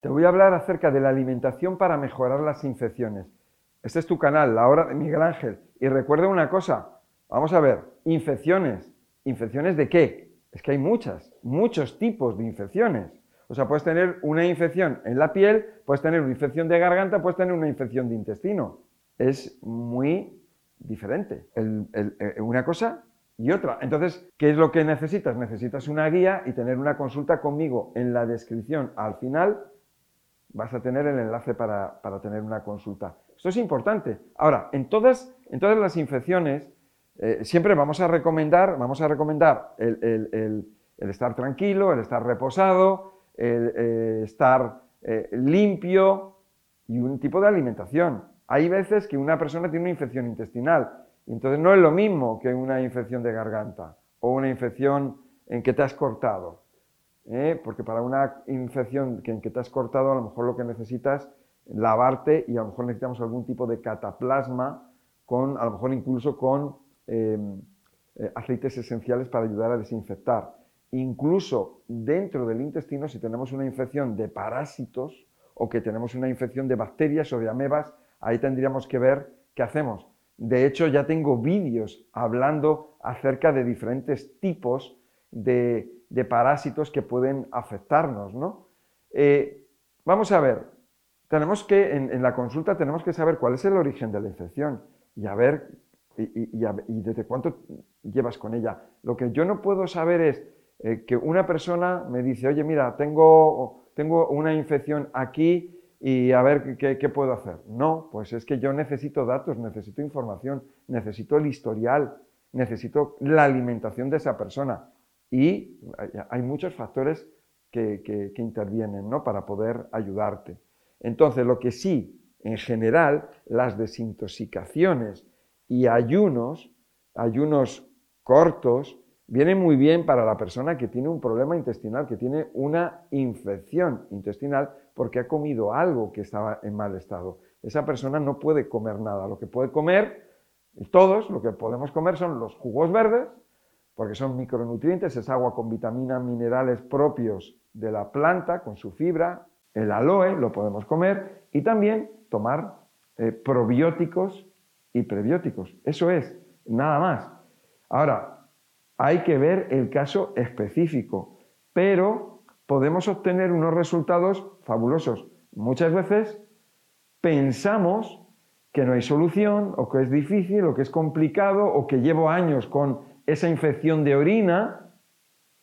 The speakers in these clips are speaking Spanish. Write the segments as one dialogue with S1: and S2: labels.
S1: Te voy a hablar acerca de la alimentación para mejorar las infecciones. Este es tu canal, La Hora de Miguel Ángel. Y recuerda una cosa, vamos a ver, infecciones. ¿Infecciones de qué? Es que hay muchas, muchos tipos de infecciones. O sea, puedes tener una infección en la piel, puedes tener una infección de garganta, puedes tener una infección de intestino. Es muy diferente. Eh, una cosa y otra. Entonces, ¿qué es lo que necesitas? Necesitas una guía y tener una consulta conmigo en la descripción al final vas a tener el enlace para, tener una consulta. Esto es importante. Ahora, en todas, en todas las infecciones, eh, siempre vamos a recomendar, vamos a recomendar el, estar tranquilo, el estar reposado, el eh, estar eh, limpio y un tipo de alimentación. Hay veces que una persona tiene una infección intestinal, entonces no es lo mismo que una infección de garganta o una infección en que te has cortado. ¿Eh? porque para una infección en que te has cortado, a lo mejor lo que necesitas es lavarte y a lo mejor necesitamos algún tipo de cataplasma, con, a lo mejor incluso con em, eh, aceites esenciales para ayudar a desinfectar. Incluso dentro del intestino, si tenemos una infección de parásitos o que tenemos una infección de bacterias o de amebas, ahí tendríamos que ver qué hacemos. De hecho, ya tengo vídeos hablando acerca de diferentes tipos de de parásitos que pueden afectarnos. ¿no? Eh, vamos a ver, tenemos que, en, la consulta tenemos que saber cuál es el origen de la infección y a ver y, desde cuánto llevas con ella. Lo que yo no puedo saber es eh, que una persona me dice, oye, mira, tengo, tengo una infección aquí y a ver qué, qué, puedo hacer. No, pues es que yo necesito datos, necesito información, necesito el historial, necesito la alimentación de esa persona y hay muchos factores que, intervienen ¿no? para poder ayudarte. Entonces, lo que sí, en general, las desintoxicaciones y ayunos, ayunos cortos, vienen muy bien para la persona que tiene un problema intestinal, que tiene una infección intestinal porque ha comido algo que estaba en mal estado. Esa persona no puede comer nada. Lo que puede comer, todos, lo que podemos comer son los jugos verdes, porque son micronutrientes, es agua con vitaminas, minerales propios de la planta, con su fibra, el aloe lo podemos comer y también tomar eh, probióticos y prebióticos. Eso es, nada más. Ahora, hay que ver el caso específico, pero podemos obtener unos resultados fabulosos. Muchas veces pensamos que no hay solución, o que es difícil, o que es complicado, o que llevo años con esa infección de orina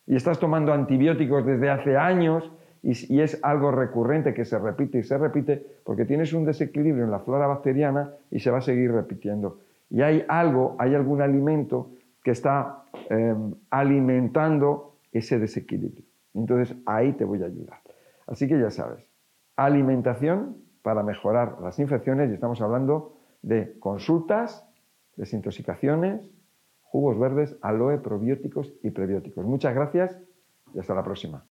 S1: y estás tomando antibióticos desde hace años y, es algo recurrente que se repite y se repite porque tienes un desequilibrio en la flora bacteriana y se va a seguir repitiendo. Y hay algo, hay algún alimento que está em, alimentando ese desequilibrio. Entonces ahí te voy a ayudar. Así que ya sabes, alimentación para mejorar las infecciones y estamos hablando de consultas, desintoxicaciones, jugos verdes, aloe, probióticos y prebióticos. Muchas gracias y hasta la próxima.